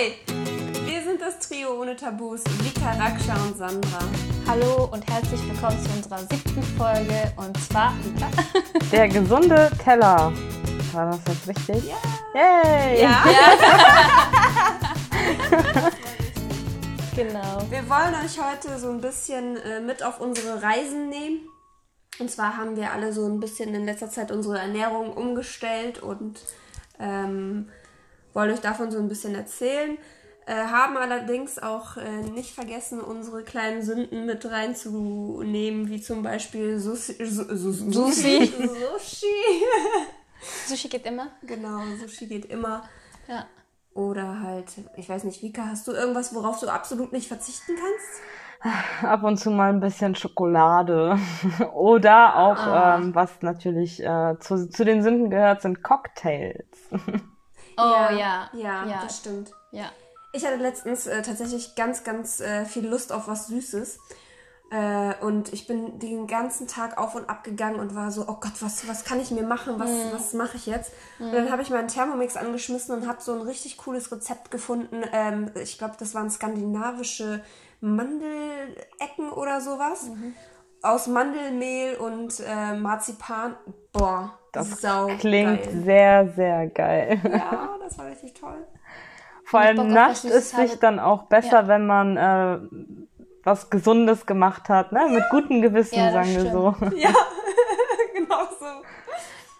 Hi, wir sind das Trio ohne Tabus, Vika, Raksha und Sandra. Hallo und herzlich willkommen zu unserer siebten Folge und zwar. Der gesunde Teller. War das jetzt richtig? Ja. Yay! Ja. Genau. Wir wollen euch heute so ein bisschen äh, mit auf unsere Reisen nehmen. Und zwar haben wir alle so ein bisschen in letzter Zeit unsere Ernährung umgestellt und ähm, wollen euch davon so ein bisschen erzählen. Äh, haben allerdings auch äh, nicht vergessen, unsere kleinen Sünden mit reinzunehmen, wie zum Beispiel Sushi. Su Su Su Sushi. Sushi. Sushi geht immer. genau, Sushi geht immer. Ja. Oder halt, ich weiß nicht, Vika, hast du irgendwas, worauf du absolut nicht verzichten kannst? Ab und zu mal ein bisschen Schokolade. Oder auch, Ah. ähm, was natürlich äh, zu, zu den Sünden gehört, sind Cocktails. Oh ja. Ja, Ja. das stimmt. Ja. Ich hatte letztens äh, tatsächlich ganz, ganz äh, viel Lust auf was Süßes. Äh, und ich bin den ganzen Tag auf und ab gegangen und war so, oh Gott, was, was kann ich mir machen? Was, was mache ich jetzt? Und dann habe ich meinen Thermomix angeschmissen und habe so ein richtig cooles Rezept gefunden. Ähm, ich glaube, das waren skandinavische Mandelecken oder sowas. Aus Mandelmehl und äh, Marzipan. Boah, Das sau klingt geil. sehr, sehr geil. Ja, das war richtig toll. Vor allem es Süßes sich dann auch besser, Ja. wenn man äh, was Gesundes gemacht hat, ne? Mit gutem Gewissen, Ja, sagen wir so. Ja, so.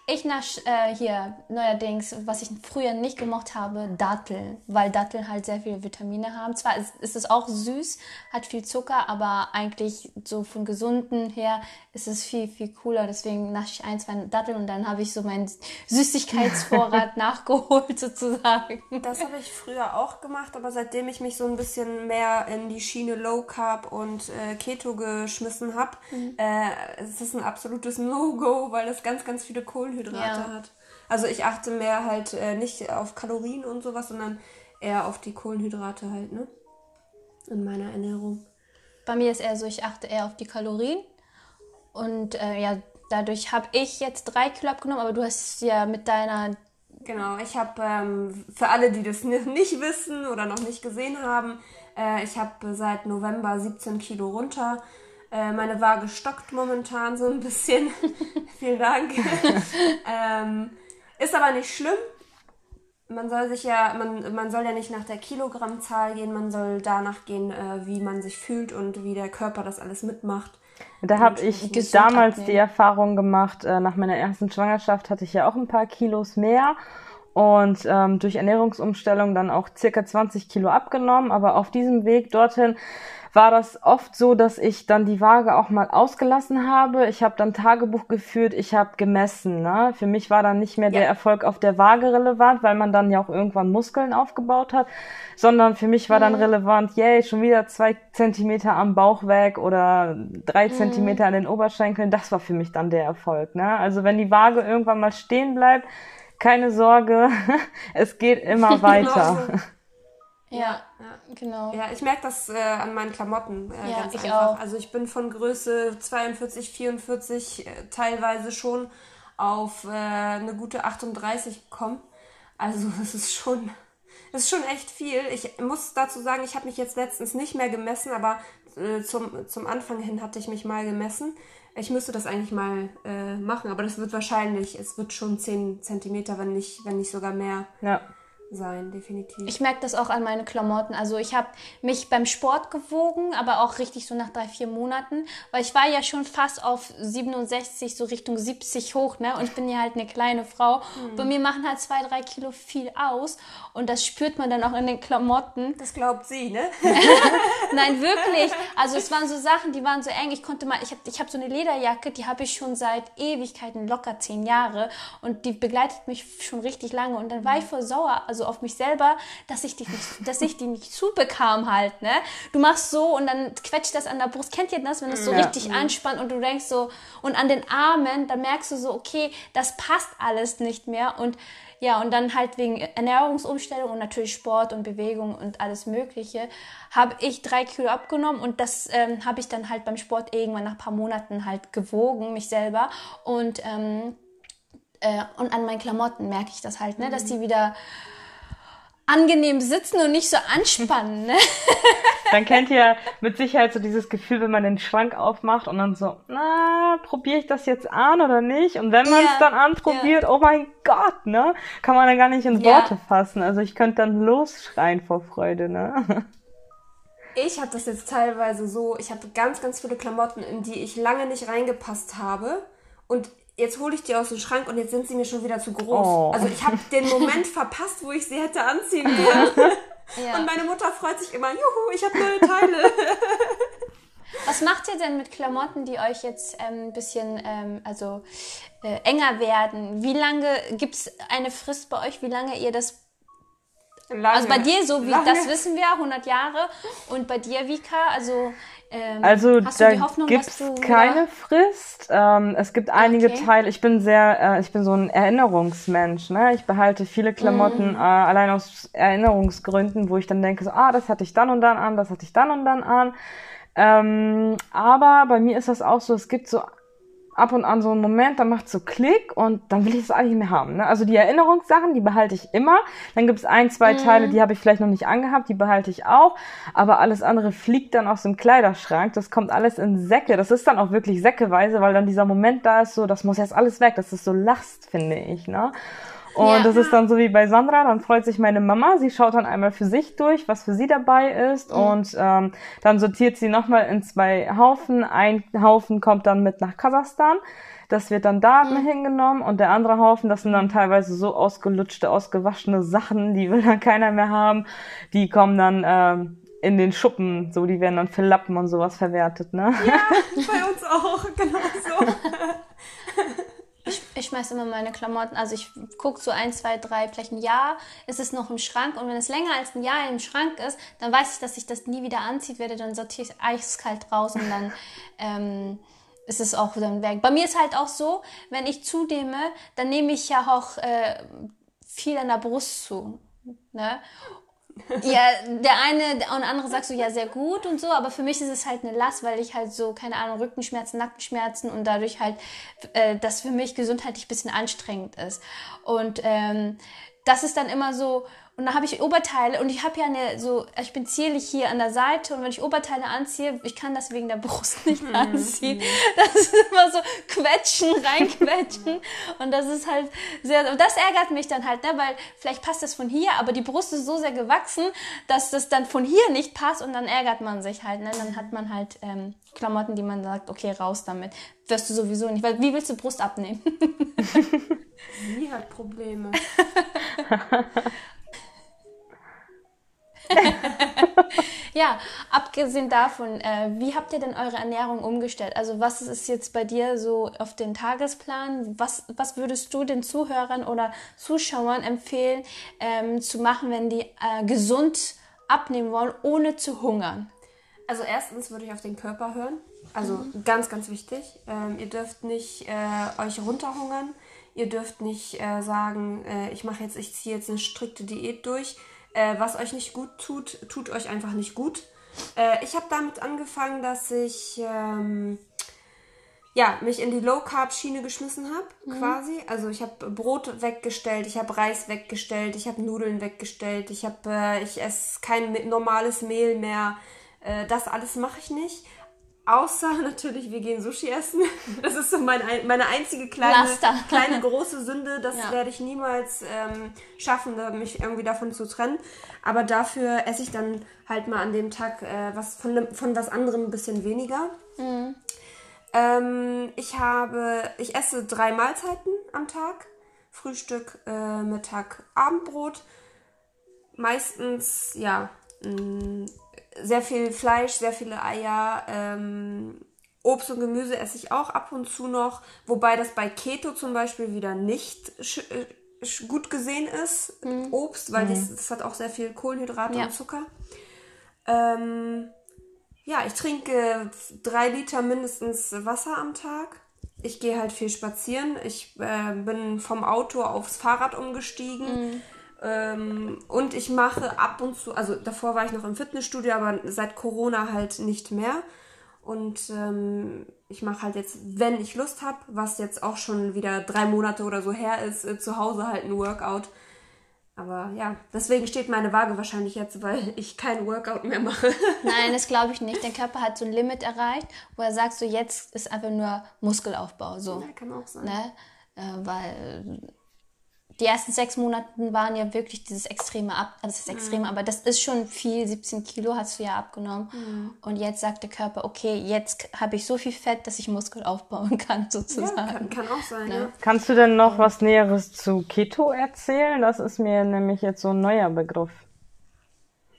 Ich nasch äh, hier neuerdings, was ich früher nicht gemocht habe, Datteln, weil Datteln halt sehr viele Vitamine haben. Zwar ist, ist es auch süß, hat viel Zucker, aber eigentlich so von gesunden her ist es viel, viel cooler. Deswegen nasche ich ein, zwei Datteln und dann habe ich so meinen Süßigkeitsvorrat nachgeholt sozusagen. Das habe ich früher auch gemacht, aber seitdem ich mich so ein bisschen mehr in die Schiene Low Carb und äh, Keto geschmissen habe, äh, es ist ein absolutes No-Go, weil es ganz, ganz viele Kohlenhydrate Ja. hat. Also ich achte mehr halt äh, nicht auf Kalorien und sowas, sondern eher auf die Kohlenhydrate halt, ne? In meiner Ernährung. Bei mir ist eher so, ich achte eher auf die Kalorien. Und äh, ja, dadurch habe ich jetzt drei Kilo abgenommen, aber du hast ja mit deiner Genau, ich habe ähm, für alle, die das ni- nicht wissen oder noch nicht gesehen haben, äh, ich habe seit November 17 Kilo runter. Äh, meine Waage stockt momentan so ein bisschen. Vielen Dank. ähm, ist aber nicht schlimm. Man soll sich ja, man, man soll ja nicht nach der Kilogrammzahl gehen, man soll danach gehen, äh, wie man sich fühlt und wie der Körper das alles mitmacht. Da habe ich damals abnehmen. die Erfahrung gemacht, äh, nach meiner ersten Schwangerschaft hatte ich ja auch ein paar Kilos mehr und ähm, durch Ernährungsumstellung dann auch circa 20 Kilo abgenommen. Aber auf diesem Weg dorthin war das oft so, dass ich dann die Waage auch mal ausgelassen habe. Ich habe dann Tagebuch geführt, ich habe gemessen. Ne? Für mich war dann nicht mehr der Ja. Erfolg auf der Waage relevant, weil man dann ja auch irgendwann Muskeln aufgebaut hat, sondern für mich war dann relevant, yay, schon wieder zwei Zentimeter am Bauch weg oder drei Zentimeter an den Oberschenkeln. Das war für mich dann der Erfolg. Ne? Also wenn die Waage irgendwann mal stehen bleibt, keine Sorge, es geht immer weiter. Ja, Ja. genau. Ja, ich merke das äh, an meinen Klamotten äh, Ja, ganz ich einfach. auch. Also ich bin von Größe 42, 44 äh, teilweise schon auf äh, eine gute 38 gekommen. Also es ist schon, es ist schon echt viel. Ich muss dazu sagen, ich habe mich jetzt letztens nicht mehr gemessen, aber äh, zum, zum Anfang hin hatte ich mich mal gemessen. Ich müsste das eigentlich mal äh, machen, aber das wird wahrscheinlich, es wird schon 10 Zentimeter, wenn nicht, wenn nicht sogar mehr Ja. Sein, definitiv. Ich merke das auch an meinen Klamotten. Also ich habe mich beim Sport gewogen, aber auch richtig so nach drei, vier Monaten, weil ich war ja schon fast auf 67, so Richtung 70 hoch, ne? Und ich bin ja halt eine kleine Frau. Bei mir machen halt zwei, drei Kilo viel aus und das spürt man dann auch in den Klamotten. das glaubt sie, ne? Nein, wirklich. Also es waren so Sachen, die waren so eng. Ich konnte mal, ich habe ich hab so eine Lederjacke, die habe ich schon seit Ewigkeiten, locker zehn Jahre. Und die begleitet mich schon richtig lange. Und dann war ich voll sauer, also auf mich selber, dass ich die nicht, dass ich die nicht zubekam halt, ne? Du machst so und dann quetscht das an der Brust. Kennt ihr das, wenn es so Ja. richtig anspannt und du denkst so, und an den Armen, dann merkst du so, okay, das passt alles nicht mehr. Und ja, und dann halt wegen Ernährungsumstellung und natürlich Sport und Bewegung und alles Mögliche, habe ich drei Kilo abgenommen und das ähm, habe ich dann halt beim Sport irgendwann nach ein paar Monaten halt gewogen, mich selber. Und, ähm, äh, und an meinen Klamotten merke ich das halt, ne, dass die wieder angenehm sitzen und nicht so anspannen. Ne? Dann kennt ihr mit Sicherheit so dieses Gefühl, wenn man den Schrank aufmacht und dann so, na, probiere ich das jetzt an oder nicht? Und wenn man es ja, dann anprobiert, ja. oh mein Gott, ne? Kann man dann gar nicht in Worte ja. fassen. Also ich könnte dann losschreien vor Freude, ne? Ich habe das jetzt teilweise so, ich habe ganz, ganz viele Klamotten, in die ich lange nicht reingepasst habe. Und jetzt hole ich die aus dem Schrank und jetzt sind sie mir schon wieder zu groß. Oh. Also ich habe den Moment verpasst, wo ich sie hätte anziehen können. Ja. Und meine Mutter freut sich immer, juhu, ich habe neue Teile. Was macht ihr denn mit Klamotten, die euch jetzt ähm, ein bisschen ähm, also, äh, enger werden? Wie lange gibt es eine Frist bei euch, wie lange ihr das Lange. Also bei dir so, wie Lange. das wissen wir, 100 Jahre. Und bei dir, Vika, also ähm, also da gibt es keine Frist. Ähm, es gibt einige okay. Teile. Ich bin sehr, äh, ich bin so ein Erinnerungsmensch. Ne? Ich behalte viele Klamotten mm. äh, allein aus Erinnerungsgründen, wo ich dann denke, so, ah, das hatte ich dann und dann an, das hatte ich dann und dann an. Ähm, aber bei mir ist das auch so, es gibt so ab und an so einen Moment, da macht so Klick und dann will ich es eigentlich nicht mehr haben. Ne? Also die Erinnerungssachen, die behalte ich immer. Dann gibt es ein, zwei mhm. Teile, die habe ich vielleicht noch nicht angehabt, die behalte ich auch. Aber alles andere fliegt dann aus dem Kleiderschrank. Das kommt alles in Säcke. Das ist dann auch wirklich säckeweise, weil dann dieser Moment da ist, so, das muss jetzt alles weg. Das ist so Last, finde ich. Ne? Und ja. das ist dann so wie bei Sandra, dann freut sich meine Mama, sie schaut dann einmal für sich durch, was für sie dabei ist mhm. und ähm, dann sortiert sie nochmal in zwei Haufen. Ein Haufen kommt dann mit nach Kasachstan, das wird dann da mhm. hingenommen und der andere Haufen, das sind dann teilweise so ausgelutschte, ausgewaschene Sachen, die will dann keiner mehr haben, die kommen dann ähm, in den Schuppen, so die werden dann für Lappen und sowas verwertet, ne? Ja, bei uns auch, genau so. Ich, ich schmeiße immer meine Klamotten, also ich gucke so ein, zwei, drei, vielleicht ein Jahr ist es noch im Schrank und wenn es länger als ein Jahr im Schrank ist, dann weiß ich, dass ich das nie wieder anzieht werde, dann sortiere ich es eiskalt raus und dann ähm, ist es auch dann weg. Bei mir ist halt auch so, wenn ich zunehme, dann nehme ich ja auch äh, viel an der Brust zu. Ne? ja, der eine und andere sagt so, ja, sehr gut und so, aber für mich ist es halt eine Last, weil ich halt so, keine Ahnung, Rückenschmerzen, Nackenschmerzen und dadurch halt, äh, das für mich gesundheitlich bisschen anstrengend ist. Und ähm, das ist dann immer so, und dann habe ich Oberteile und ich habe ja eine so, ich bin zierlich hier an der Seite und wenn ich Oberteile anziehe, ich kann das wegen der Brust nicht mhm. anziehen. Das ist immer so quetschen, reinquetschen und das ist halt sehr, und das ärgert mich dann halt, ne, weil vielleicht passt das von hier, aber die Brust ist so sehr gewachsen, dass das dann von hier nicht passt und dann ärgert man sich halt, ne, dann hat man halt ähm, Klamotten, die man sagt, okay, raus damit. Wirst du sowieso nicht, weil wie willst du Brust abnehmen? Sie hat Probleme. ja, abgesehen davon, äh, wie habt ihr denn eure Ernährung umgestellt? Also was ist jetzt bei dir so auf den Tagesplan? Was, was würdest du den Zuhörern oder Zuschauern empfehlen ähm, zu machen, wenn die äh, gesund abnehmen wollen, ohne zu hungern? Also erstens würde ich auf den Körper hören. Also mhm. ganz, ganz wichtig. Ähm, ihr dürft nicht äh, euch runterhungern. Ihr dürft nicht äh, sagen, äh, ich mache jetzt, ich ziehe jetzt eine strikte Diät durch äh, was euch nicht gut tut, tut euch einfach nicht gut. Äh, ich habe damit angefangen, dass ich ähm, ja, mich in die Low-Carb-Schiene geschmissen habe, mhm. quasi. Also ich habe Brot weggestellt, ich habe Reis weggestellt, ich habe Nudeln weggestellt, ich, hab, äh, ich esse kein normales Mehl mehr. Äh, das alles mache ich nicht. Außer natürlich, wir gehen Sushi essen. Das ist so mein, meine einzige kleine, kleine große Sünde. Das ja. werde ich niemals ähm, schaffen, mich irgendwie davon zu trennen. Aber dafür esse ich dann halt mal an dem Tag äh, was von, von was anderem ein bisschen weniger. Mhm. Ähm, ich habe, ich esse drei Mahlzeiten am Tag. Frühstück, äh, Mittag, Abendbrot. Meistens, ja, sehr viel Fleisch, sehr viele Eier. Ähm, Obst und Gemüse esse ich auch ab und zu noch, wobei das bei Keto zum Beispiel wieder nicht äh, gut gesehen ist, mhm. Obst, weil mhm. das, das, hat auch sehr viel Kohlenhydrate ja. und Zucker. Ähm, ja, ich trinke drei Liter mindestens Wasser am Tag. Ich gehe halt viel spazieren. Ich äh, bin vom Auto aufs Fahrrad umgestiegen. Mhm. Ähm, und ich mache ab und zu, also davor war ich noch im Fitnessstudio, aber seit Corona halt nicht mehr. Und ähm, ich mache halt jetzt, wenn ich Lust habe, was jetzt auch schon wieder drei Monate oder so her ist, äh, zu Hause halt ein Workout. Aber ja, deswegen steht meine Waage wahrscheinlich jetzt, weil ich kein Workout mehr mache. Nein, das glaube ich nicht. Dein Körper hat so ein Limit erreicht, wo er sagt, so jetzt ist einfach nur Muskelaufbau. So. Ja, kann auch sein. Ne? Äh, weil die ersten sechs Monate waren ja wirklich dieses extreme Ab, also das ist extrem, aber das ist schon viel, 17 Kilo hast du ja abgenommen. Und jetzt sagt der Körper, okay, jetzt habe ich so viel Fett, dass ich Muskel aufbauen kann, sozusagen. Ja, kann, kann auch sein, ja. Kannst du denn noch was Näheres zu Keto erzählen? Das ist mir nämlich jetzt so ein neuer Begriff.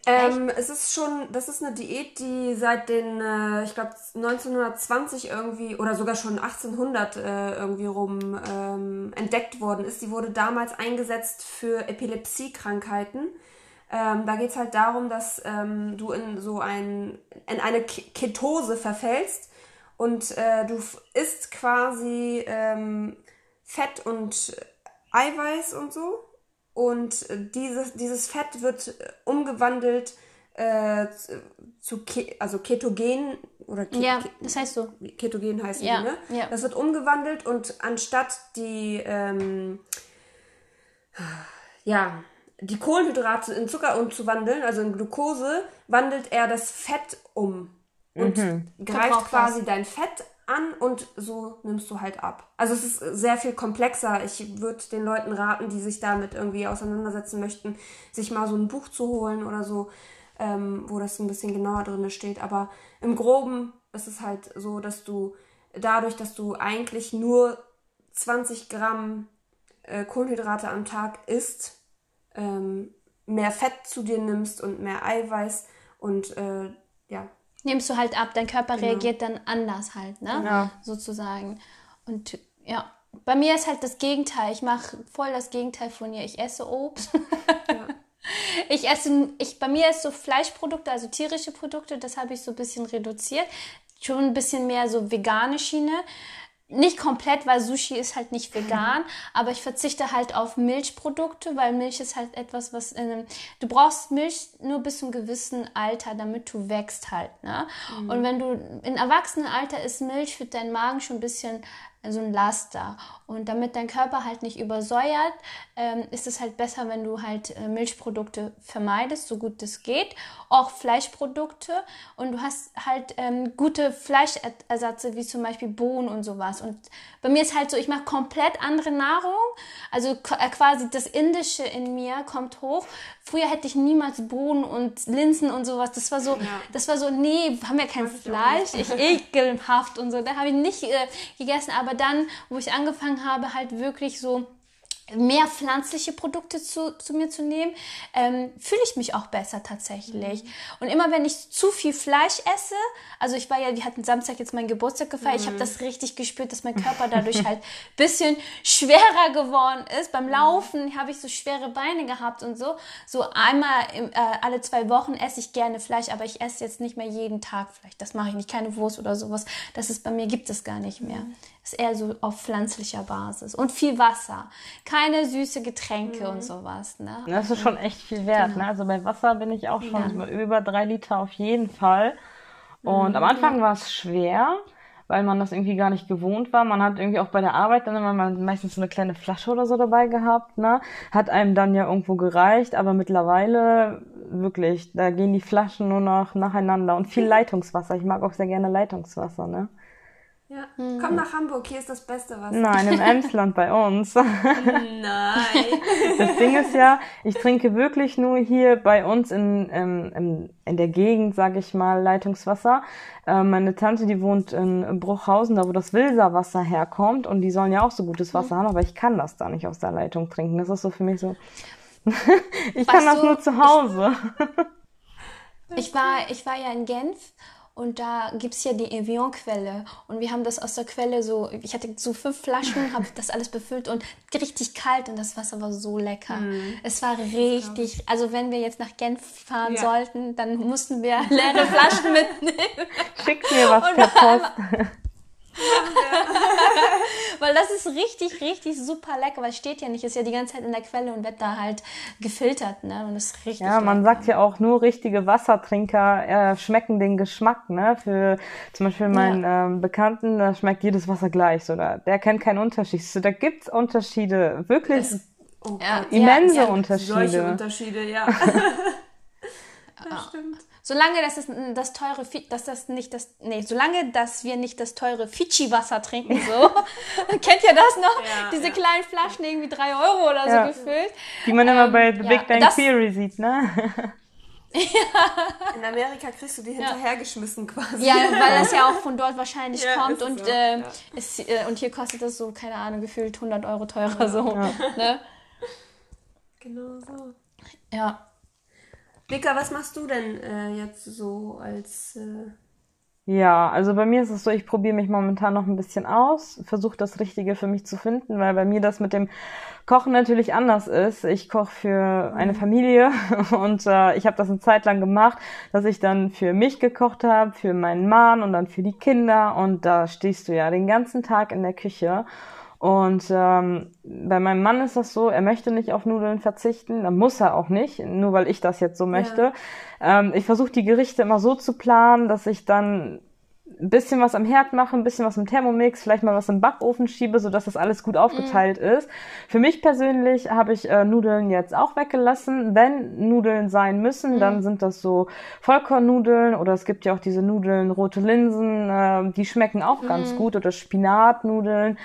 Ähm, es ist schon, das ist eine Diät, die seit den, äh, ich glaube 1920 irgendwie oder sogar schon 1800 äh, irgendwie rum ähm, entdeckt worden ist. Die wurde damals eingesetzt für Epilepsiekrankheiten. Ähm, da geht's halt darum, dass ähm, du in so ein, in eine Ketose verfällst und äh, du isst quasi ähm, Fett und Eiweiß und so und dieses, dieses Fett wird äh, umgewandelt äh, zu Ke also Ketogen oder Ke ja, das heißt so. Ketogen heißt ja, die, ne? Ja. Das wird umgewandelt und anstatt die ähm, ja die Kohlenhydrate in Zucker umzuwandeln, also in Glucose, wandelt er das Fett um und greift Verbraucht quasi dein Fett an und so nimmst du halt ab. Also es ist sehr viel komplexer. Ich würde den Leuten raten, die sich damit irgendwie auseinandersetzen möchten, sich mal so ein Buch zu holen oder so, ähm, wo das ein bisschen genauer drin steht. Aber im Groben ist es halt so, dass du dadurch, dass du eigentlich nur 20 Gramm äh, Kohlenhydrate am Tag isst, ähm, mehr Fett zu dir nimmst und mehr Eiweiß und äh, ja, Nimmst du halt ab, dein Körper reagiert dann anders halt, ne? Ja. Sozusagen. Und ja, bei mir ist halt das Gegenteil. Ich mache voll das Gegenteil von ihr. Ich esse Obst. Ich esse, ich, bei mir ist so Fleischprodukte, also tierische Produkte, das habe ich so ein bisschen reduziert. Schon ein bisschen mehr so vegane Schiene. Nicht komplett, weil Sushi ist halt nicht vegan, aber ich verzichte halt auf Milchprodukte, weil Milch ist halt etwas, was in einem, du brauchst Milch nur bis zum gewissen Alter, damit du wächst halt, ne? Und wenn du in Erwachsenenalter ist Milch für deinen Magen schon ein bisschen so ein Laster. Und damit dein Körper halt nicht übersäuert, ähm, ist es halt besser, wenn du halt äh, Milchprodukte vermeidest, so gut es geht. Auch Fleischprodukte. Und du hast halt ähm, gute Fleischersatze, wie zum Beispiel Bohnen und sowas. Und bei mir ist halt so, ich mache komplett andere Nahrung. Also äh, quasi das Indische in mir kommt hoch. Früher hätte ich niemals Bohnen und Linsen und sowas. Das war so, das war so, nee, haben ja kein Fleisch. Ich ekelhaft und so. Da habe ich nicht äh, gegessen. Aber dann, wo ich angefangen habe, halt wirklich so mehr pflanzliche Produkte zu, zu mir zu nehmen, ähm, fühle ich mich auch besser tatsächlich. Und immer wenn ich zu viel Fleisch esse, also ich war ja, wir hatten Samstag jetzt meinen Geburtstag gefeiert, ich habe das richtig gespürt, dass mein Körper dadurch halt bisschen schwerer geworden ist. Beim Laufen habe ich so schwere Beine gehabt und so. So einmal im, äh, alle zwei Wochen esse ich gerne Fleisch, aber ich esse jetzt nicht mehr jeden Tag Fleisch. Das mache ich nicht, keine Wurst oder sowas. Das ist bei mir gibt es gar nicht mehr. Ist eher so auf pflanzlicher Basis und viel Wasser, keine süße Getränke und sowas. Ne? Das ist schon echt viel wert. Ne? Also bei Wasser bin ich auch schon so über drei Liter auf jeden Fall. Und am Anfang war es schwer, weil man das irgendwie gar nicht gewohnt war. Man hat irgendwie auch bei der Arbeit dann immer meistens so eine kleine Flasche oder so dabei gehabt. Ne? Hat einem dann ja irgendwo gereicht, aber mittlerweile wirklich, da gehen die Flaschen nur noch nacheinander und viel Leitungswasser. Ich mag auch sehr gerne Leitungswasser. Ne? Ja. Komm nach Hamburg, hier ist das beste Wasser. Nein, im Emsland bei uns. Nein. Das Ding ist ja, ich trinke wirklich nur hier bei uns in, in, in, in der Gegend, sage ich mal, Leitungswasser. Äh, meine Tante, die wohnt in Bruchhausen, da wo das Wilserwasser herkommt und die sollen ja auch so gutes Wasser haben, aber ich kann das da nicht aus der Leitung trinken. Das ist so für mich so, ich kann das du, nur zu Hause. Ich war, ich war ja in Genf und da gibt's ja die Evian-Quelle. Und wir haben das aus der Quelle so, ich hatte so fünf Flaschen, habe das alles befüllt und richtig kalt und das Wasser war so lecker. Es war richtig, also wenn wir jetzt nach Genf fahren Ja. sollten, dann mussten wir leere Flaschen mitnehmen. Schickt mir was Und per Post. Weil das ist richtig, richtig super lecker, weil es steht ja nicht, ist ja die ganze Zeit in der Quelle und wird da halt gefiltert, ne? Und das ist richtig Ja, man lecker. sagt ja auch, nur richtige Wassertrinker äh, schmecken den Geschmack, ne? Für zum Beispiel meinen ähm, Bekannten, da schmeckt jedes Wasser gleich, so, da, der kennt keinen Unterschied. So, da gibt's Unterschiede, wirklich. Es, Oh Ja, Immense ja, Unterschiede. solche Unterschiede, ja. das stimmt. Solange das, ist, das teure, dass das nicht das, nee, solange, dass wir nicht das teure Fidschi-Wasser trinken, so. Kennt ihr das noch? Ja, Diese ja. kleinen Flaschen, irgendwie drei Euro oder Ja. so gefüllt. Die man immer Ähm, bei The ja, Big Bang Theory sieht, ne? In Amerika kriegst du die hinterhergeschmissen quasi. Ja, weil das ja auch von dort wahrscheinlich Ja, kommt ist und, so, ähm, ja. es, äh, und hier kostet das so, keine Ahnung, gefühlt 100 Euro teurer, so. Ne? Genau so. Ja. Vika, was machst du denn äh, jetzt so als... Äh, Ja, also bei mir ist es so, ich probiere mich momentan noch ein bisschen aus, versuche das Richtige für mich zu finden, weil bei mir das mit dem Kochen natürlich anders ist. Ich koche für eine Familie und äh, ich habe das eine Zeit lang gemacht, dass ich dann für mich gekocht habe, für meinen Mann und dann für die Kinder und da stehst du ja den ganzen Tag in der Küche. Und ähm, bei meinem Mann ist das so, er möchte nicht auf Nudeln verzichten, dann muss er auch nicht, nur weil ich das jetzt so möchte. Ähm, ich versuche die Gerichte immer so zu planen, dass ich dann ein bisschen was am Herd mache, ein bisschen was im Thermomix, vielleicht mal was im Backofen schiebe, sodass das alles gut aufgeteilt ist. Für mich persönlich habe ich äh, Nudeln jetzt auch weggelassen. Wenn Nudeln sein müssen, dann sind das so Vollkornnudeln oder es gibt ja auch diese Nudeln, rote Linsen, äh, die schmecken auch ganz gut oder Spinatnudeln.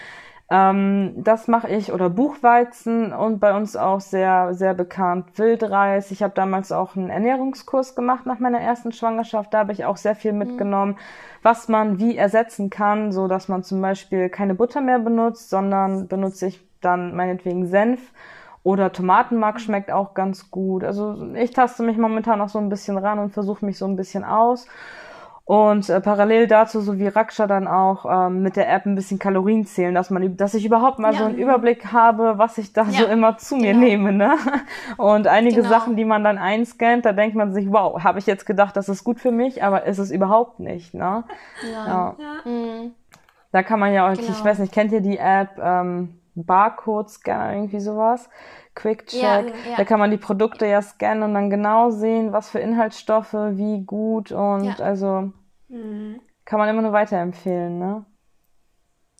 Ähm, das mache ich oder Buchweizen und bei uns auch sehr sehr bekannt Wildreis. Ich habe damals auch einen Ernährungskurs gemacht nach meiner ersten Schwangerschaft. Da habe ich auch sehr viel mitgenommen, was man wie ersetzen kann, so dass man zum Beispiel keine Butter mehr benutzt, sondern benutze ich dann meinetwegen Senf oder Tomatenmark schmeckt auch ganz gut. Also ich taste mich momentan noch so ein bisschen ran und versuche mich so ein bisschen aus. Und äh, parallel dazu, so wie Raksha dann auch ähm, mit der App ein bisschen Kalorien zählen, dass man, dass ich überhaupt mal Ja. so einen Überblick habe, was ich da so Ja. immer zu mir Genau. nehme, ne? Und einige Genau. Sachen, die man dann einscannt, da denkt man sich, wow, habe ich jetzt gedacht, das ist gut für mich, aber ist es überhaupt nicht, ne? Ja. ja. Mhm. Da kann man ja auch, ich Genau. weiß nicht, kennt ihr die App ähm, Barcode-Scanner, irgendwie sowas? Quick Check. Ja, ja. Da kann man die Produkte ja scannen und dann genau sehen, was für Inhaltsstoffe, wie gut und Ja. also Mhm. kann man immer nur weiterempfehlen, ne?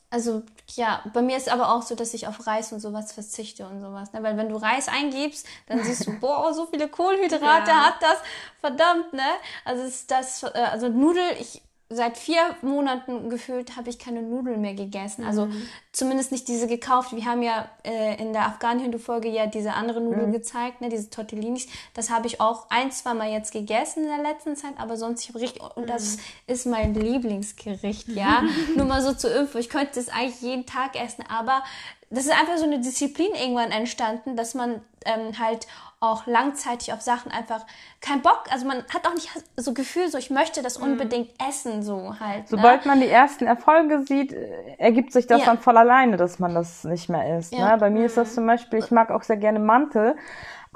Also ja, bei mir ist aber auch so, dass ich auf Reis und sowas verzichte und sowas. Ne? Weil wenn du Reis eingibst, dann siehst du, boah, so viele Kohlenhydrate Ja. hat das. Verdammt, ne? Also ist das, äh, also Nudel, ich seit vier Monaten gefühlt habe ich keine Nudeln mehr gegessen. Also zumindest nicht diese gekauft. Wir haben ja äh, in der Afghan-Hindu-Folge ja diese andere Nudel gezeigt, ne, diese Tortellinis. Das habe ich auch ein, zwei Mal jetzt gegessen in der letzten Zeit, aber sonst ich habe richtig und das ist mein Lieblingsgericht, ja. Nur mal so zur Info. Ich könnte das eigentlich jeden Tag essen, aber das ist einfach so eine Disziplin irgendwann entstanden, dass man ähm, halt auch langzeitig auf Sachen einfach kein Bock, also man hat auch nicht so Gefühl, so ich möchte das unbedingt essen, so halt. ne? Sobald man die ersten Erfolge sieht, äh, ergibt sich das Ja. dann voll alleine, dass man das nicht mehr isst. Ja. Ne? Bei mir ist das zum Beispiel, ich mag auch sehr gerne Mantel,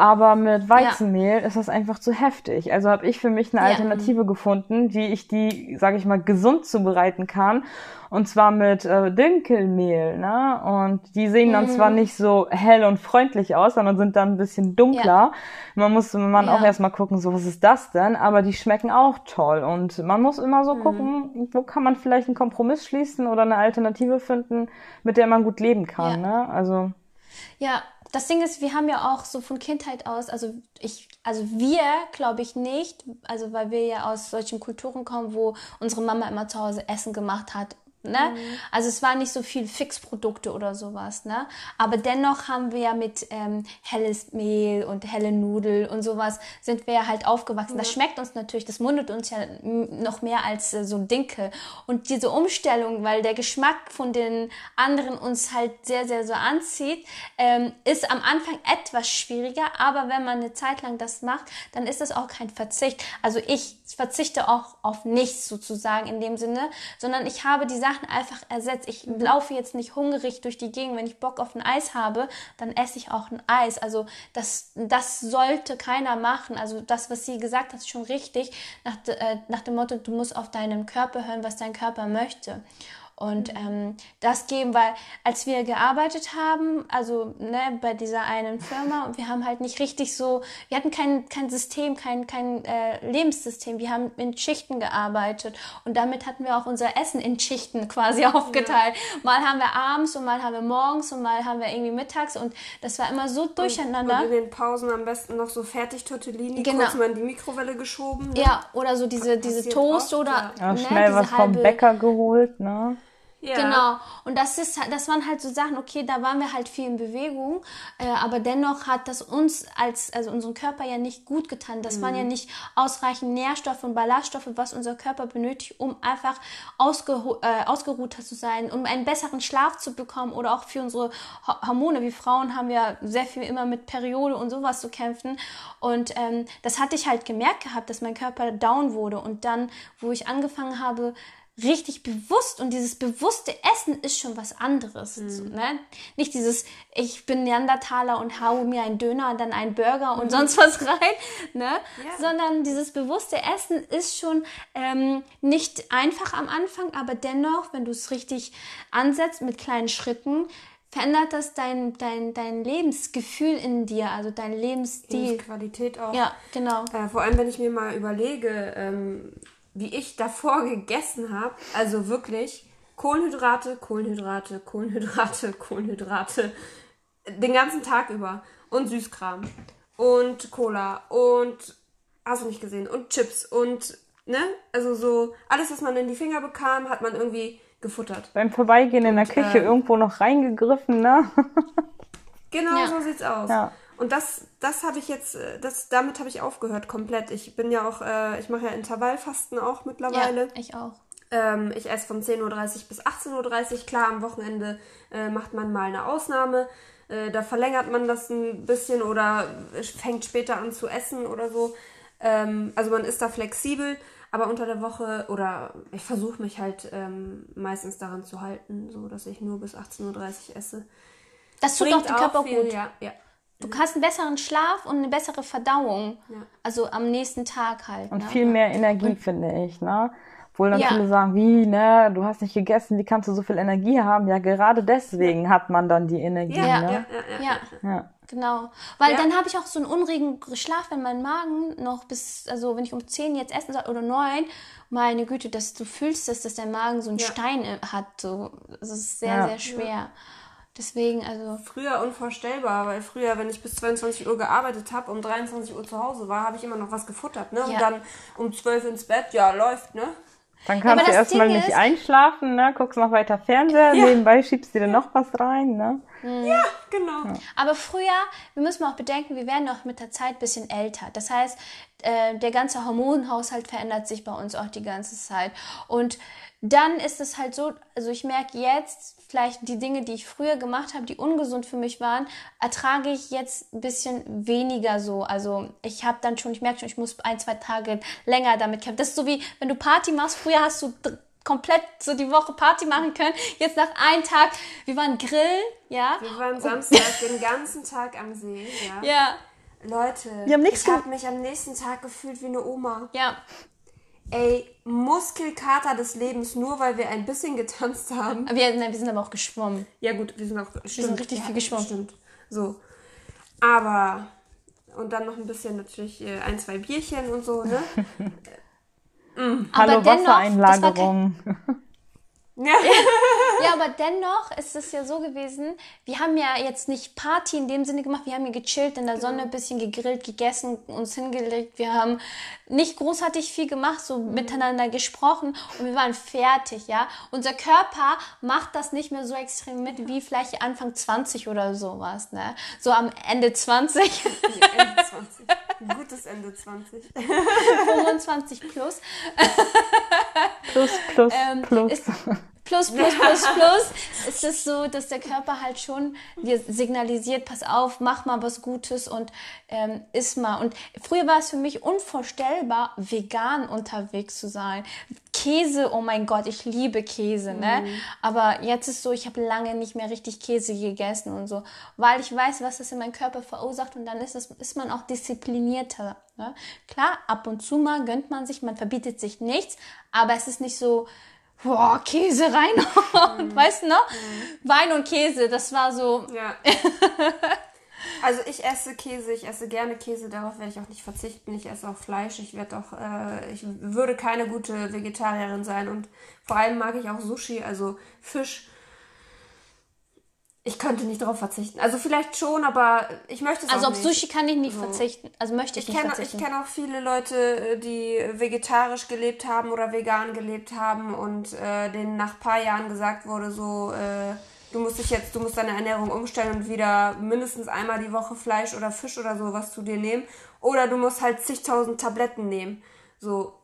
aber mit Weizenmehl ist das einfach zu heftig. Also habe ich für mich eine Ja. Alternative gefunden, wie ich die, sage ich mal, gesund zubereiten kann. Und zwar mit äh, Dinkelmehl. Ne? Und die sehen dann Mhm. zwar nicht so hell und freundlich aus, sondern sind dann ein bisschen dunkler. Man muss man Ja. auch erstmal gucken, so was ist das denn? Aber die schmecken auch toll. Und man muss immer so gucken, wo kann man vielleicht einen Kompromiss schließen oder eine Alternative finden, mit der man gut leben kann. Ne? Also Ja, das Ding ist, wir haben ja auch so von Kindheit aus, also ich, also wir glaube ich nicht, also weil wir ja aus solchen Kulturen kommen, wo unsere Mama immer zu Hause Essen gemacht hat. Ne? Also es war nicht so viel Fixprodukte oder sowas, ne? Aber dennoch haben wir ja mit ähm, helles Mehl und helle Nudel und sowas sind wir ja halt aufgewachsen. Das schmeckt uns natürlich, das mundet uns ja noch mehr als äh, so Dinkel. Und diese Umstellung, weil der Geschmack von den anderen uns halt sehr, sehr so anzieht, ähm, ist am Anfang etwas schwieriger, aber wenn man eine Zeit lang das macht, dann ist das auch kein Verzicht. Also ich verzichte auch auf nichts sozusagen in dem Sinne, sondern ich habe die Sachen einfach ersetzt. Ich laufe jetzt nicht hungrig durch die Gegend. Wenn ich Bock auf ein Eis habe, dann esse ich auch ein Eis. Also das, das sollte keiner machen. Also das, was sie gesagt hat, ist schon richtig. Nach, äh, nach dem Motto, du musst auf deinen Körper hören, was dein Körper möchte. Und ähm, das geben, weil als wir gearbeitet haben, also ne, bei dieser einen Firma, wir haben halt nicht richtig so, wir hatten kein, kein System, kein, kein äh, Lebenssystem, wir haben in Schichten gearbeitet und damit hatten wir auch unser Essen in Schichten quasi aufgeteilt. Ja. Mal haben wir abends und mal haben wir morgens und mal haben wir irgendwie mittags und das war immer so durcheinander. Und, und in den Pausen am besten noch so fertig Tortellini, genau. kurz mal in die Mikrowelle geschoben. Ne? Ja, oder so diese, diese Toast oft, oder ja. Ne, schnell was vom Bäcker geholt, ne? Ja. Genau. Und das ist, das waren halt so Sachen, okay, da waren wir halt viel in Bewegung, äh, aber dennoch hat das uns als, also unserem Körper ja nicht gut getan. Das mhm. waren ja mhm. nicht ausreichend Nährstoffe und Ballaststoffe, was unser Körper benötigt, um einfach ausgeru äh, ausgeruhter zu sein, um einen besseren Schlaf zu bekommen oder auch für unsere Hormone. Wie Frauen haben wir sehr viel immer mit Periode und sowas zu kämpfen. Und ähm, das hatte ich halt gemerkt gehabt, dass mein Körper down wurde. Und dann, wo ich angefangen habe, richtig bewusst und dieses bewusste Essen ist schon was anderes. Mhm. So, ne? Nicht dieses, ich bin Neandertaler und haue mir einen Döner und dann einen Burger und mhm. sonst was rein, ne? Ja. sondern dieses bewusste Essen ist schon ähm, nicht einfach am Anfang, aber dennoch, wenn du es richtig ansetzt mit kleinen Schritten, verändert das dein, dein, dein Lebensgefühl in dir, also dein Lebensstil. Lebensqualität auch. Ja, genau. Äh, vor allem, wenn ich mir mal überlege, ähm, wie ich davor gegessen habe. Also wirklich Kohlenhydrate, Kohlenhydrate, Kohlenhydrate, Kohlenhydrate. Den ganzen Tag über. Und Süßkram. Und Cola. Und hast du nicht gesehen. Und Chips. Und, ne? Also so, alles, was man in die Finger bekam, hat man irgendwie gefuttert. Beim Vorbeigehen in der Küche äh, irgendwo noch reingegriffen, ne? genau, ja. so sieht's aus. Ja. Und das, das habe ich jetzt, äh, das, damit habe ich aufgehört komplett. Ich bin ja auch, äh, ich mache ja Intervallfasten auch mittlerweile. Ja, ich auch. Ähm, ich esse von 10.30 Uhr bis 18.30 Uhr. Klar, am Wochenende äh, macht man mal eine Ausnahme. Äh, da verlängert man das ein bisschen oder fängt später an zu essen oder so. Ähm, also man ist da flexibel, aber unter der Woche oder ich versuche mich halt ähm, meistens daran zu halten, so dass ich nur bis 18.30 Uhr esse. Das tut Bringt auch dem Körper viel, gut. Ja, ja. Du hast einen besseren Schlaf und eine bessere Verdauung. Ja. Also am nächsten Tag halt. Und ne? viel mehr Energie, und, finde ich, ne? Obwohl dann ja. viele sagen, wie, ne, du hast nicht gegessen, wie kannst du so viel Energie haben? Ja, gerade deswegen ja. hat man dann die Energie, ja, ne? Ja, ja, genau. Weil dann habe ich auch so einen unruhigen Schlaf, wenn mein Magen noch bis, also wenn ich um 10 jetzt essen soll oder 9, meine Güte, dass du fühlst, dass, dass der Magen so einen Stein hat. So. Das ist sehr, sehr schwer. Deswegen, also. Früher unvorstellbar, weil früher, wenn ich bis 22 Uhr gearbeitet habe, um 23 Uhr zu Hause war, habe ich immer noch was gefuttert, ne? Ja. Und dann um 12 ins Bett, ja, läuft, ne? Dann kannst ja, du erstmal nicht einschlafen, ne? Guckst noch weiter Fernseher, ja. nebenbei schiebst du dir noch was rein, ne? Mhm. Ja, genau. Ja. Aber früher, wir müssen auch bedenken, wir werden auch mit der Zeit ein bisschen älter. Das heißt, äh, der ganze Hormonhaushalt verändert sich bei uns auch die ganze Zeit. Und dann ist es halt so, also ich merke jetzt, vielleicht die Dinge, die ich früher gemacht habe, die ungesund für mich waren, ertrage ich jetzt ein bisschen weniger so. Also ich habe dann schon, ich merke schon, ich muss ein, zwei Tage länger damit kämpfen. Das ist so wie, wenn du Party machst, früher hast du komplett so die Woche Party machen können. Jetzt nach einem Tag, wir waren grillen, ja. Wir waren Samstag den ganzen Tag am See, ja. Ja. Leute, ich habe mich am nächsten Tag gefühlt wie eine Oma. Ja. Ey, Muskelkater des Lebens, nur weil wir ein bisschen getanzt haben. Wir, nein, wir sind aber auch geschwommen. Ja gut, wir sind auch stimmt, wir sind richtig ja, viel geschwommen. Stimmt. So. Aber und dann noch ein bisschen natürlich äh, ein, zwei Bierchen und so, ne? mm. Hallo Wassereinlagerung. Ja. ja, aber dennoch ist es ja so gewesen, wir haben ja jetzt nicht Party in dem Sinne gemacht, wir haben ja gechillt in der genau. Sonne, ein bisschen gegrillt, gegessen, uns hingelegt, wir haben nicht großartig viel gemacht, so mhm. miteinander gesprochen und wir waren fertig, ja. Unser Körper macht das nicht mehr so extrem mit wie vielleicht Anfang 20 oder sowas, ne? So am Ende 20. Ende 20. Ein gutes Ende 20. 25 plus. plus, plus, ähm, plus. Ist, plus, plus, plus, plus, ist es so, dass der Körper halt schon dir signalisiert, pass auf, mach mal was Gutes und ähm, iss mal. Und früher war es für mich unvorstellbar, vegan unterwegs zu sein. Käse, oh mein Gott, ich liebe Käse, ne? Mhm. Aber jetzt ist so, ich habe lange nicht mehr richtig Käse gegessen und so, weil ich weiß, was das in meinem Körper verursacht und dann ist, es, ist man auch disziplinierter. Ne? Klar, ab und zu mal gönnt man sich, man verbietet sich nichts, aber es ist nicht so, boah, Käse rein. Mhm. Weißt du noch? Mhm. Wein und Käse, das war so. Ja. also ich esse Käse, ich esse gerne Käse, darauf werde ich auch nicht verzichten. Ich esse auch Fleisch, ich werde auch, äh, ich würde keine gute Vegetarierin sein und vor allem mag ich auch Sushi, also Fisch ich könnte nicht darauf verzichten. Also vielleicht schon, aber ich möchte es also auch nicht. Also auf Sushi kann ich nicht so. verzichten. Also möchte ich, ich nicht kenn, verzichten. Ich kenne auch viele Leute, die vegetarisch gelebt haben oder vegan gelebt haben und äh, denen nach ein paar Jahren gesagt wurde, so, äh, du musst dich jetzt, du musst deine Ernährung umstellen und wieder mindestens einmal die Woche Fleisch oder Fisch oder sowas zu dir nehmen. Oder du musst halt zigtausend Tabletten nehmen. So,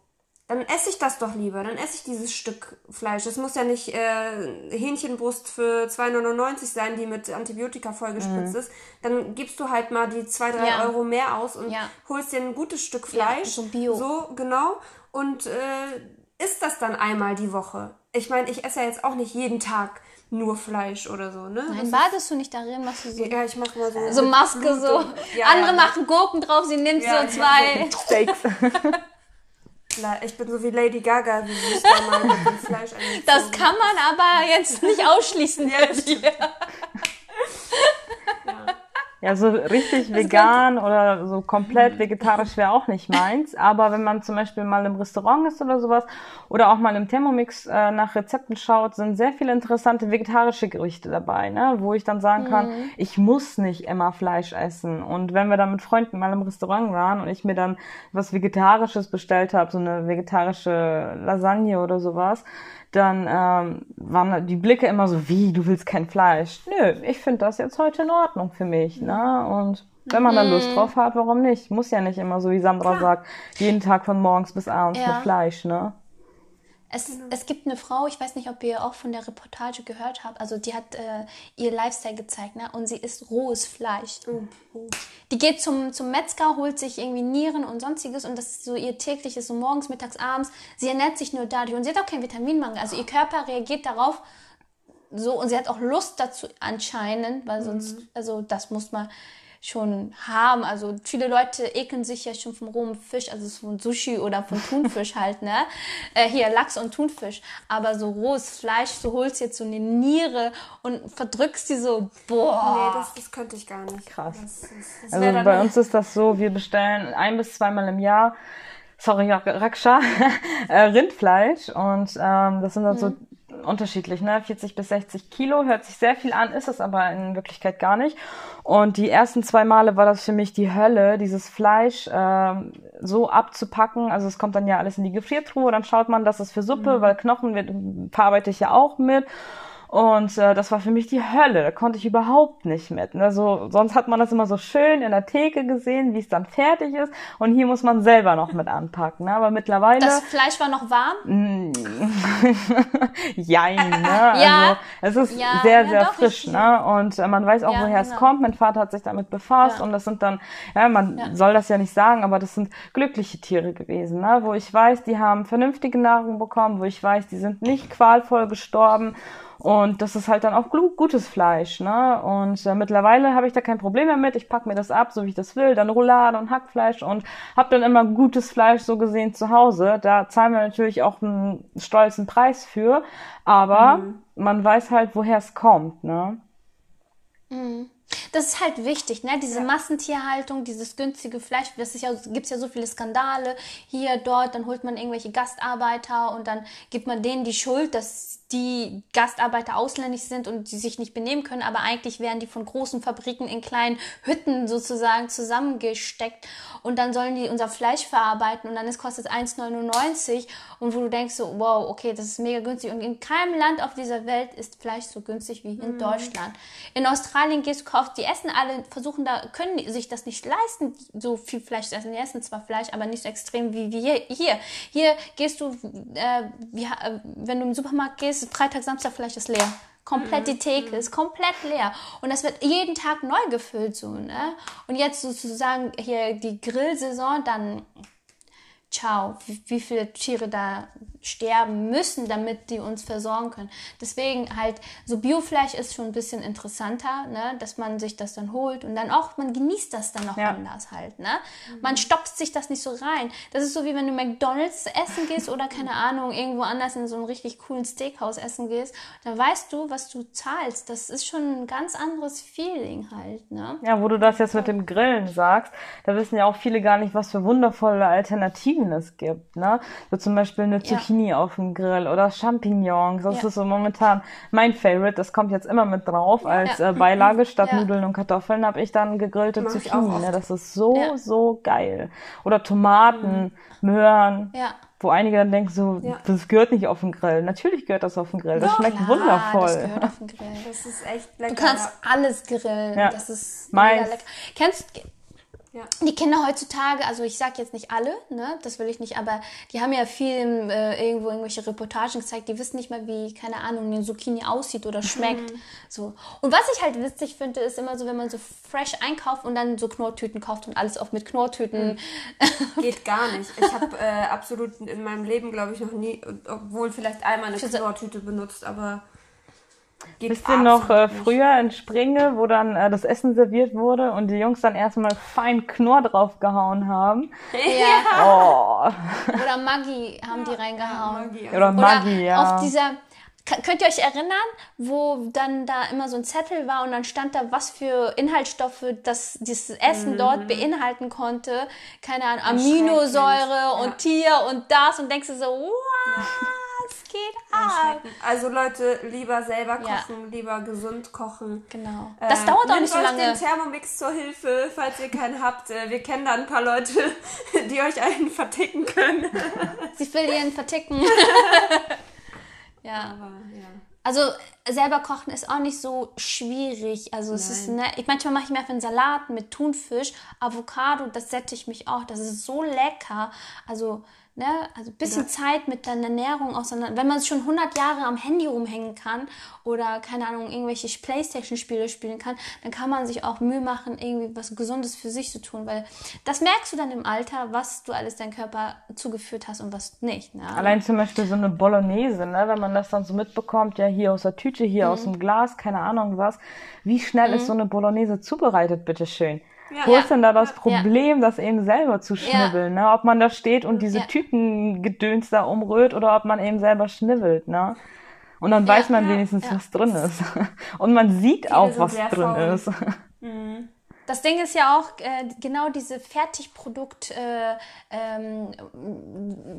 dann esse ich das doch lieber. Dann esse ich dieses Stück Fleisch. Das muss ja nicht äh, Hähnchenbrust für 2,99 sein, die mit Antibiotika vollgespritzt mhm. ist. Dann gibst du halt mal die 2, 3 ja. Euro mehr aus und ja. holst dir ein gutes Stück Fleisch. Ja, so Bio. So, genau. Und äh, isst das dann einmal die Woche. Ich meine, ich esse ja jetzt auch nicht jeden Tag nur Fleisch oder so, ne? Nein, badest du nicht darin? Machst du so? Ja, ich mach mal so. So Maske, so. Ja, Andere machen Gurken drauf, sie nimmt so zwei. Steaks. Ich bin so wie Lady Gaga, wie sie sich da mal mit dem Fleisch Das kann man aber jetzt nicht ausschließen. ja, Ja, so richtig vegan oder so komplett mhm. vegetarisch wäre auch nicht meins. Aber wenn man zum Beispiel mal im Restaurant ist oder sowas oder auch mal im Thermomix äh, nach Rezepten schaut, sind sehr viele interessante vegetarische Gerichte dabei, ne? wo ich dann sagen kann, mhm. ich muss nicht immer Fleisch essen. Und wenn wir dann mit Freunden mal im Restaurant waren und ich mir dann was Vegetarisches bestellt habe, so eine vegetarische Lasagne oder sowas, dann ähm, waren die Blicke immer so, wie, du willst kein Fleisch? Nö, ich finde das jetzt heute in Ordnung für mich. Ne? Und wenn man da Lust mhm. drauf hat, warum nicht? Muss ja nicht immer so, wie Sandra Klar. sagt, jeden Tag von morgens bis abends ja. mit Fleisch, ne? Es, genau. es gibt eine Frau, ich weiß nicht, ob ihr auch von der Reportage gehört habt, also die hat äh, ihr Lifestyle gezeigt, ne? Und sie isst rohes Fleisch. Oh. Die geht zum, zum Metzger, holt sich irgendwie Nieren und sonstiges und das ist so ihr tägliches, so morgens, mittags, abends. Sie ernährt sich nur dadurch und sie hat auch keinen Vitaminmangel. Also ihr Körper reagiert darauf so und sie hat auch Lust dazu anscheinend, weil sonst, mhm. also das muss man schon haben. Also viele Leute ekeln sich ja schon vom rohen Fisch, also von Sushi oder von Thunfisch halt, ne? Äh, hier Lachs und Thunfisch. Aber so rohes Fleisch, so holst jetzt so eine Niere und verdrückst die so, boah. Nee, das, das könnte ich gar nicht. Krass. Das, das, das also bei uns ist das so, wir bestellen ein bis zweimal im Jahr sorry, Raksha, äh, Rindfleisch und ähm, das sind dann mhm. so unterschiedlich, ne? 40 bis 60 Kilo, hört sich sehr viel an, ist es aber in Wirklichkeit gar nicht. Und die ersten zwei Male war das für mich die Hölle, dieses Fleisch ähm, so abzupacken. Also es kommt dann ja alles in die Gefriertruhe, dann schaut man, dass es für Suppe, mhm. weil Knochen wird, verarbeite ich ja auch mit. Und äh, das war für mich die Hölle. Da konnte ich überhaupt nicht mit. Ne? So, sonst hat man das immer so schön in der Theke gesehen, wie es dann fertig ist. Und hier muss man selber noch mit anpacken. Ne? Aber mittlerweile. Das Fleisch war noch warm? Mm. Jein, ne? ja. Also es ist ja, sehr, sehr ja, frisch, ne? Und äh, man weiß auch, ja, woher genau. es kommt. Mein Vater hat sich damit befasst und das sind dann, ja, man soll das ja nicht sagen, aber das sind glückliche Tiere gewesen, ne? Wo ich weiß, die haben vernünftige Nahrung bekommen, wo ich weiß, die sind nicht qualvoll gestorben und das ist halt dann auch gutes Fleisch, ne? Und äh, mittlerweile habe ich da kein Problem mehr mit. Ich pack mir das ab, so wie ich das will, dann Roulade und Hackfleisch und habe dann immer gutes Fleisch so gesehen zu Hause. Da zahlen wir natürlich auch einen stolzen Preis für, aber mhm. man weiß halt, woher es kommt, ne? Mhm. Das ist halt wichtig, ne? Diese ja. Massentierhaltung, dieses günstige Fleisch, das ist ja, gibt's ja so viele Skandale hier, dort, dann holt man irgendwelche Gastarbeiter und dann gibt man denen die Schuld, dass die Gastarbeiter ausländisch sind und die sich nicht benehmen können, aber eigentlich werden die von großen Fabriken in kleinen Hütten sozusagen zusammengesteckt und dann sollen die unser Fleisch verarbeiten und dann ist, kostet es 1,99 und wo du denkst so, wow, okay, das ist mega günstig und in keinem Land auf dieser Welt ist Fleisch so günstig wie in mhm. Deutschland. In Australien gehst du, kaufst, die essen alle, versuchen da, können sich das nicht leisten, so viel Fleisch zu essen. Die essen zwar Fleisch, aber nicht so extrem wie wir hier. Hier gehst du, äh, wie, äh, wenn du im Supermarkt gehst, Freitag, Samstag vielleicht ist leer. Komplett die mhm. Theke ist komplett leer. Und das wird jeden Tag neu gefüllt, so, ne? Und jetzt sozusagen hier die Grillsaison, dann ciao, wie, wie viele Tiere da sterben müssen, damit die uns versorgen können. Deswegen halt, so Biofleisch ist schon ein bisschen interessanter, ne? dass man sich das dann holt und dann auch, man genießt das dann auch Ja. anders halt. Ne? Man stopft sich das nicht so rein. Das ist so wie wenn du McDonalds essen gehst oder keine Ahnung, irgendwo anders in so einem richtig coolen Steakhouse essen gehst, dann weißt du, was du zahlst. Das ist schon ein ganz anderes Feeling halt. Ne? Ja, wo du das jetzt mit dem Grillen sagst, da wissen ja auch viele gar nicht, was für wundervolle Alternativen es gibt, ne? So zum Beispiel eine Zucchini auf dem Grill oder Champignons. Das Ja. ist so momentan mein Favorite. Das kommt jetzt immer mit drauf. Als äh, Beilage statt Ja. Nudeln und Kartoffeln habe ich dann gegrillte Mach Zucchini. Ne? Das ist so, Ja. so geil. Oder Tomaten, Möhren. Ja. Wo einige dann denken so, Ja. das gehört nicht auf den Grill. Natürlich gehört das auf den Grill. Das Doch, schmeckt klar, wundervoll. Das gehört auf den Grill. Das ist echt lecker. Du kannst alles grillen. Ja. Das ist Mais. mega lecker. Kennst Ja. die Kinder heutzutage, also ich sag jetzt nicht alle, ne, das will ich nicht, aber die haben ja viel äh, irgendwo irgendwelche Reportagen gezeigt, die wissen nicht mal, wie, keine Ahnung, eine Zucchini aussieht oder schmeckt. So. Und was ich halt witzig finde, ist immer so, wenn man so fresh einkauft und dann so Knorrtüten kauft und alles auch mit Knorrtüten. Geht gar nicht. Ich habe äh, absolut in meinem Leben, glaube ich, noch nie, obwohl vielleicht einmal eine Knorrtüte benutzt, aber geht Wisst ihr noch äh, früher in Springe, wo dann äh, das Essen serviert wurde und die Jungs dann erstmal fein Knorr draufgehauen haben? Ja. Oh, Oder Maggi haben die reingehauen. Magie. oder Maggi, Oder ja. auf dieser, könnt ihr euch erinnern, wo dann da immer so ein Zettel war und dann stand da, was für Inhaltsstoffe das dieses Essen Mhm. dort beinhalten konnte? Keine Ahnung, Aminosäure und Tier und das und denkst du so, was geht ab? Also Leute, lieber selber Ja. kochen, lieber gesund kochen. Genau. Das dauert auch nehmt nicht so euch lange. den Thermomix zur Hilfe, falls ihr keinen habt. Äh, Wir kennen da ein paar Leute, die euch einen verticken können. Sie will ihren verticken. ja. Aber ja. Also selber kochen ist auch nicht so schwierig. Also es ist ne, ich manchmal mache ich mir einfach einen Salat mit Thunfisch, Avocado, das sättigt mich auch. Das ist so lecker. Also ne, also ein bisschen Zeit mit deiner Ernährung auseinander. Wenn man schon 100 Jahre am Handy rumhängen kann oder keine Ahnung irgendwelche Playstation-Spiele spielen kann, dann kann man sich auch Mühe machen, irgendwie was Gesundes für sich zu tun, weil das merkst du dann im Alter, was du alles deinem Körper zugeführt hast und was nicht. Ne? Allein zum Beispiel so eine Bolognese, ne? wenn man das dann so mitbekommt, ja hier aus der Tüte, hier aus Mhm. dem Glas, keine Ahnung was. Wie schnell ist so eine Bolognese zubereitet, bitteschön? Wo Ja. ist denn da das Problem, das eben selber zu schnibbeln? Ne? Ob man da steht und diese Ja. Tütengedöns da umrührt oder ob man eben selber schnibbelt. Ne? Und dann weiß man wenigstens, was drin ist. Und man sieht auch, sind was drin faul. ist. Das Ding ist ja auch, äh, genau diese Fertigprodukt, äh, ähm,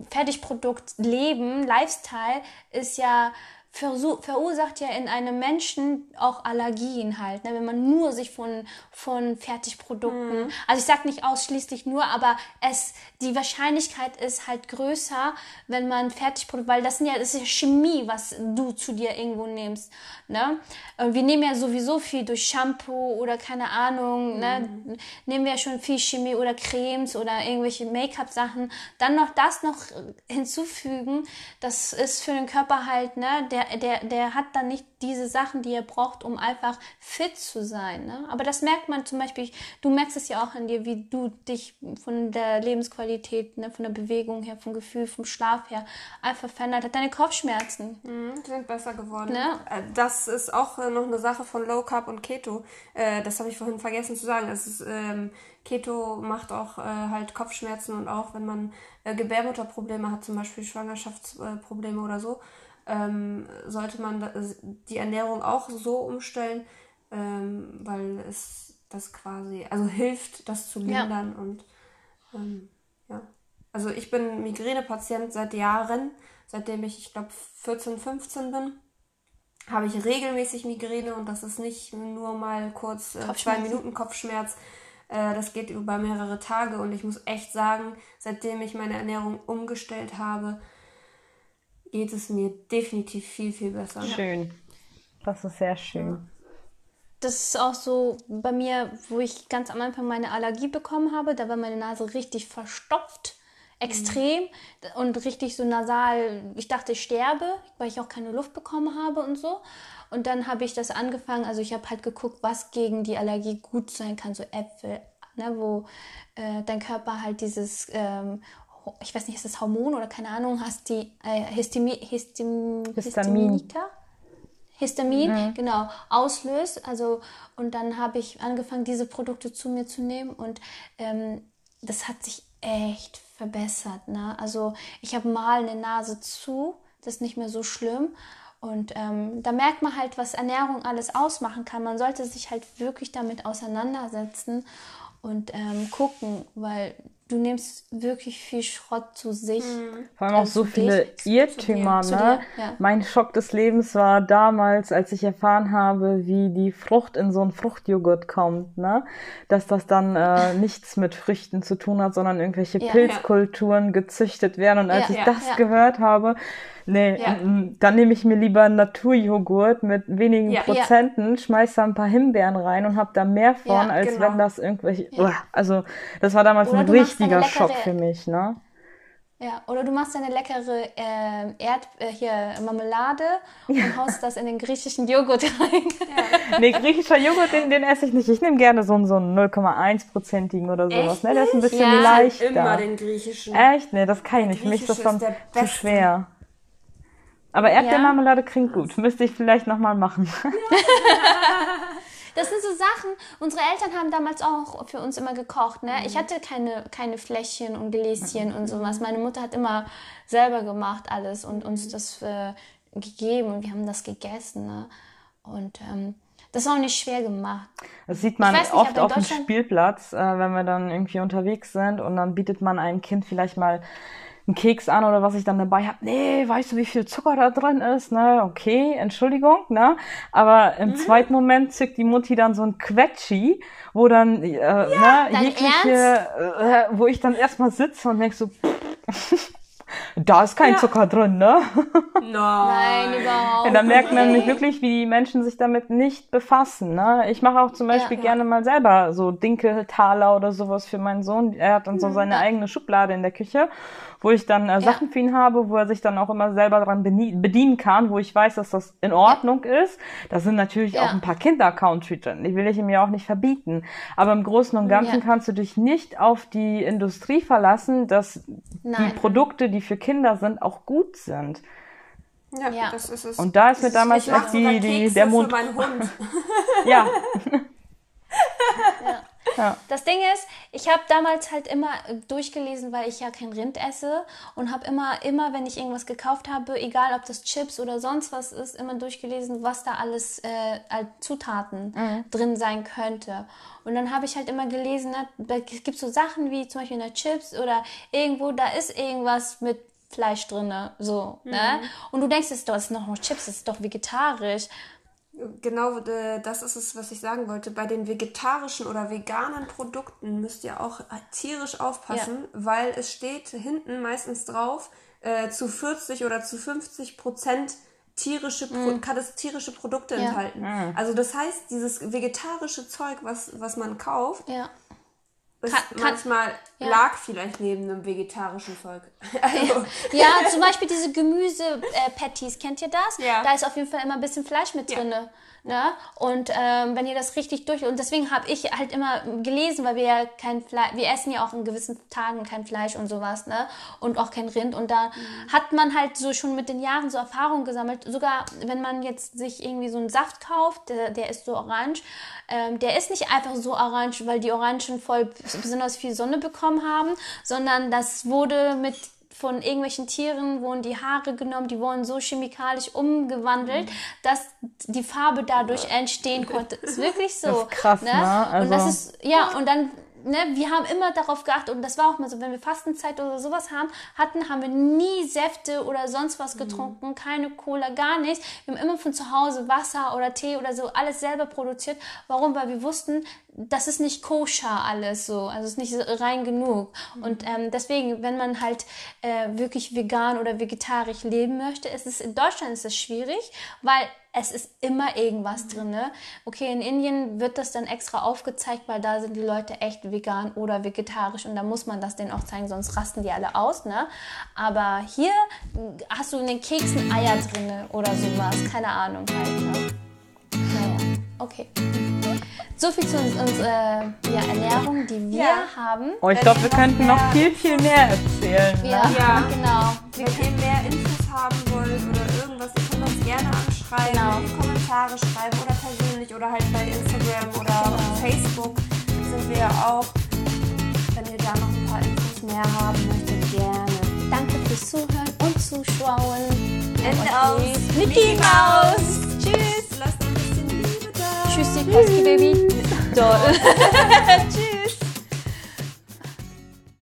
Fertigprodukt Leben, Lifestyle ist ja verursacht ja in einem Menschen auch Allergien halt, ne? wenn man nur sich von, von Fertigprodukten, also ich sag nicht ausschließlich nur, aber es, die Wahrscheinlichkeit ist halt größer, wenn man Fertigprodukte, weil das sind ja, das ist ja Chemie, was du zu dir irgendwo nimmst, ne? Wir nehmen ja sowieso viel durch Shampoo oder keine Ahnung, ne? Nehmen wir ja schon viel Chemie oder Cremes oder irgendwelche Make-up-Sachen. Dann noch das noch hinzufügen, das ist für den Körper halt, ne? Der, der, der hat dann nicht diese Sachen, die er braucht, um einfach fit zu sein, ne? Aber das merkt man zum Beispiel, du merkst es ja auch an dir, wie du dich von der Lebensqualität, ne? von der Bewegung her, vom Gefühl, vom Schlaf her einfach verändert hat. Deine Kopfschmerzen. Mhm, sind besser geworden. Ne? Äh, Das ist auch äh, noch eine Sache von Low Carb und Keto. Äh, Das habe ich vorhin vergessen zu sagen. Es ist, ähm, Keto macht auch äh, halt Kopfschmerzen und auch wenn man äh, Gebärmutterprobleme hat, zum Beispiel Schwangerschaftsprobleme oder so, ähm, sollte man die Ernährung auch so umstellen, ähm, weil es das quasi, also hilft, das zu Ja. lindern und ähm, ja. Also ich bin Migränepatient seit Jahren, seitdem ich, ich glaube, 14, 15 bin habe ich regelmäßig Migräne und das ist nicht nur mal kurz äh, zwei. Minuten Kopfschmerz. Äh, das geht über mehrere Tage und ich muss echt sagen, seitdem ich meine Ernährung umgestellt habe, geht es mir definitiv viel, viel besser. Schön. Das ist sehr schön. Das ist auch so bei mir, wo ich ganz am Anfang meine Allergie bekommen habe. Da war meine Nase richtig verstopft, extrem und richtig so nasal. Ich dachte, ich sterbe, weil ich auch keine Luft bekommen habe und so. Und dann habe ich das angefangen. Also ich habe halt geguckt, was gegen die Allergie gut sein kann. So Äpfel, ne, wo äh, dein Körper halt dieses ähm, ich weiß nicht, ist das Hormon oder keine Ahnung, hast die äh, Histimi, Histim, Histamin. Histaminika? Histamin, genau, auslöst. Also, und dann habe ich angefangen, diese Produkte zu mir zu nehmen und ähm, das hat sich echt verbessert. Ne? Also, ich habe mal eine Nase zu, das ist nicht mehr so schlimm. Und ähm, da merkt man halt, was Ernährung alles ausmachen kann. Man sollte sich halt wirklich damit auseinandersetzen und ähm, gucken, weil du nimmst wirklich viel Schrott zu sich. Vor allem auch Also so viele dich, Irrtümer, dir, ne? ja. Mein Schock des Lebens war damals, als ich erfahren habe, wie die Frucht in so einen Fruchtjoghurt kommt, ne? Dass das dann äh, nichts mit Früchten zu tun hat, sondern irgendwelche Ja. Pilzkulturen gezüchtet werden. Und als Ja, ich ja, das ja. gehört habe, nee, Ja. mm, mm, dann nehme ich mir lieber einen Naturjoghurt mit wenigen Ja. Prozenten, schmeiß da ein paar Himbeeren rein und hab da mehr von, Ja, als genau. wenn das irgendwelche, also das war damals Oder ein richtiger leckere- Schock für mich, ne? Ja, oder du machst eine leckere ähm, Erd äh, hier Marmelade und haust das in den griechischen Joghurt rein. Nee, griechischer Joghurt, den, den esse ich nicht. Ich nehme gerne so einen, so einen 0,1-prozentigen oder sowas. Echt Ne? Der ist ein bisschen Ja. leichter. Immer den griechischen. Echt? Nee, das kann ich nicht. Für mich ist das dann zu beste. schwer. Aber Erdbeermarmelade klingt gut. Müsste ich vielleicht nochmal machen. Das sind so Sachen, unsere Eltern haben damals auch für uns immer gekocht. Ne? Ich hatte keine, keine Fläschchen und Gläschen und sowas. Meine Mutter hat immer selber gemacht alles und uns das äh, gegeben und wir haben das gegessen. Ne? Und ähm, das ist auch nicht schwer gemacht. Das sieht man nicht, oft auf dem Spielplatz, äh, wenn wir dann irgendwie unterwegs sind und dann bietet man einem Kind vielleicht mal einen Keks an oder was ich dann dabei habe. Nee, weißt du, wie viel Zucker da drin ist? Ne, okay, Entschuldigung, ne? Aber Mhm. im zweiten Moment zückt die Mutti dann so ein Quetschi, wo dann äh, ne, dein jegliche, äh, wo ich dann erstmal sitze und denk so, da ist kein Zucker drin, ne? Nein. Nein, überhaupt Ja, da merkt man nämlich nicht. wirklich, wie die Menschen sich damit nicht befassen. Ne? Ich mache auch zum Beispiel ja. gerne mal selber so Dinkeltaler oder sowas für meinen Sohn. Er hat dann so seine eigene Schublade in der Küche, wo ich dann äh, Sachen für ihn habe, wo er sich dann auch immer selber dran bedienen kann, wo ich weiß, dass das in Ordnung ist. Da sind natürlich Ja. auch ein paar Kinder-Country drin. Die will ich ihm ja auch nicht verbieten. Aber im Großen und Ganzen Ja. kannst du dich nicht auf die Industrie verlassen, dass die Nein. Produkte, die für Kinder sind, auch gut sind. Ja, Ja. das ist es. Und da ist mir damals sogar die, die, der für Mund. meinen Hund. Ja, Das Ding ist, ich habe damals halt immer äh, durchgelesen, weil ich ja kein Rind esse und habe immer, immer, wenn ich irgendwas gekauft habe, egal ob das Chips oder sonst was ist, immer durchgelesen, was da alles äh, als Zutaten drin sein könnte. Und dann habe ich halt immer gelesen, ne, da gibt so Sachen wie zum Beispiel in der Chips oder irgendwo, da ist irgendwas mit Fleisch drinne, so, ne? Und du denkst, das ist doch noch Chips, das ist doch vegetarisch. Genau, äh, das ist es, was ich sagen wollte. Bei den vegetarischen oder veganen Produkten müsst ihr auch tierisch aufpassen, weil es steht hinten meistens drauf, äh, zu 40 oder zu 50 Prozent tierische, Pro kann es tierische Produkte Mm. Ja. enthalten. Also das heißt, dieses vegetarische Zeug, was, was man kauft, Ja. Kann- kann- manchmal ja. lag vielleicht neben einem vegetarischen Zeug. Also, Ja, zum Beispiel diese Gemüse-Patties, kennt ihr das? Ja. Da ist auf jeden Fall immer ein bisschen Fleisch mit Ja. Ne? Und ähm, wenn ihr das richtig durch... Und deswegen habe ich halt immer gelesen, weil wir ja kein Fleisch... Wir essen ja auch in gewissen Tagen kein Fleisch und sowas, ne? Und auch kein Rind. Und da hat man halt so schon mit den Jahren so Erfahrungen gesammelt. Sogar wenn man jetzt sich irgendwie so einen Saft kauft, der, der ist so orange, ähm, der ist nicht einfach so orange, weil die Orangen voll besonders viel Sonne bekommen haben, sondern das wurde mit von irgendwelchen Tieren wurden die Haare genommen, die wurden so chemikalisch umgewandelt, dass die Farbe dadurch entstehen konnte. Ist wirklich so. Das ist krass, ne? Und das Also- ist, ja, und dann, ne, wir haben immer darauf geachtet, und das war auch mal so, wenn wir Fastenzeit oder sowas haben, hatten, haben wir nie Säfte oder sonst was getrunken, keine Cola, gar nichts. Wir haben immer von zu Hause Wasser oder Tee oder so alles selber produziert. Warum? Weil wir wussten, das ist nicht koscher alles so, also es ist nicht rein genug. Und ähm, deswegen, wenn man halt äh, wirklich vegan oder vegetarisch leben möchte, ist es in Deutschland ist es schwierig, weil es ist immer irgendwas drin. Ne? Okay, in Indien wird das dann extra aufgezeigt, weil da sind die Leute echt vegan oder vegetarisch und da muss man das denen auch zeigen, sonst rasten die alle aus. Ne? Aber hier hast du in den Keksen Eier drin oder sowas, keine Ahnung halt. Ne? Okay. So viel zu uns, unserer ja, Ernährung, die wir Ja. haben. Oh, ich glaube, wir könnten noch viel, viel mehr erzählen. Ne? Ja, Ja. genau. Wenn ihr mehr Infos haben wollt oder irgendwas, ihr könnt uns gerne anschreiben, Genau. in die Kommentare schreiben oder persönlich oder halt bei Instagram oder Genau. Facebook sind wir ja auch. Wenn ihr da noch ein paar Infos mehr haben möchtet, gerne. Danke fürs Zuhören und Zuschauen. Ende aus. Mickey Maus. Tschüss. Lasst ein bisschen Liebe da. Tschüssi, Koski Baby. So. Tschüss.